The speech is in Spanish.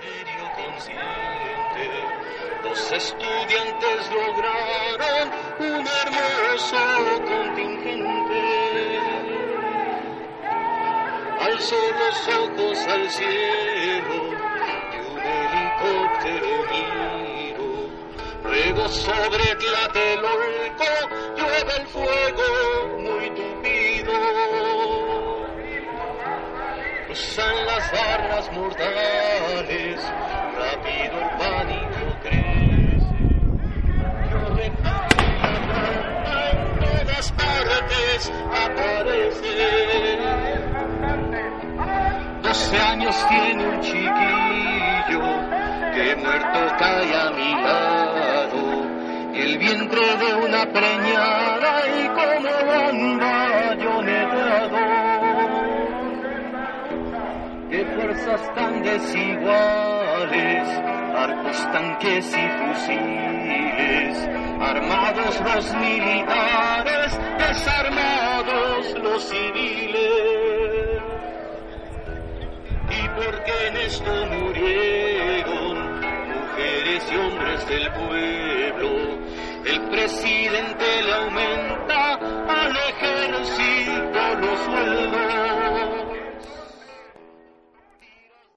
Ministerio consciente, los estudiantes lograron un hermoso contingente. Alzó los ojos al cielo y un helicóptero miro. Luego sobre Tlatelolco Cruzan las barras mortales, rápido el pánico crece. Yo repito, en todas partes aparece. Doce años tiene un chiquillo que muerto cae a mi lado. El vientre de una preñada fuerzas tan desiguales, arcos, tanques y fusiles, armados los militares, desarmados los civiles y porque en esto murieron mujeres y hombres del pueblo. El presidente